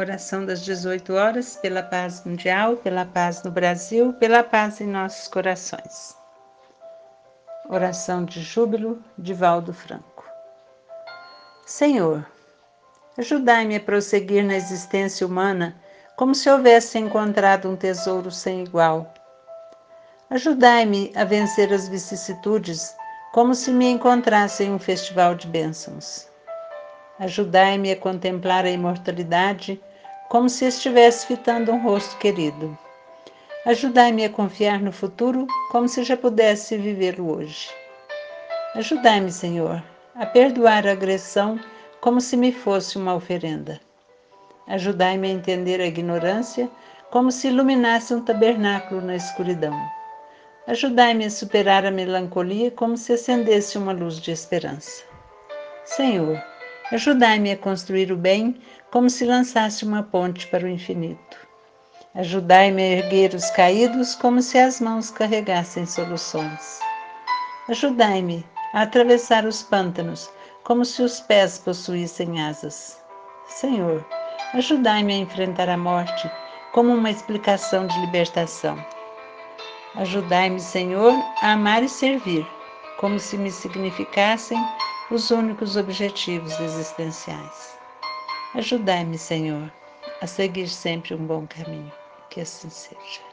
Oração das 18 horas pela paz mundial, pela paz no Brasil, pela paz em nossos corações. Oração de júbilo de Valdo Franco. Senhor, ajudai-me a prosseguir na existência humana como se houvesse encontrado um tesouro sem igual. Ajudai-me a vencer as vicissitudes como se me encontrasse em um festival de bênçãos. Ajudai-me a contemplar a imortalidade como se estivesse fitando um rosto querido. Ajudai-me a confiar no futuro como se já pudesse vivê-lo hoje. Ajudai-me, Senhor, a perdoar a agressão como se me fosse uma oferenda. Ajudai-me a entender a ignorância como se iluminasse um tabernáculo na escuridão. Ajudai-me a superar a melancolia como se acendesse uma luz de esperança. Senhor, Ajudai-me a construir o bem como se lançasse uma ponte para o infinito. Ajudai-me a erguer os caídos como se as mãos carregassem soluções. Ajudai-me a atravessar os pântanos como se os pés possuíssem asas. Senhor, ajudai-me a enfrentar a morte como uma explicação de libertação. Ajudai-me, Senhor, a amar e servir, como se me significassem os únicos objetivos existenciais. Ajudai-me, Senhor, a seguir sempre um bom caminho. Que assim seja.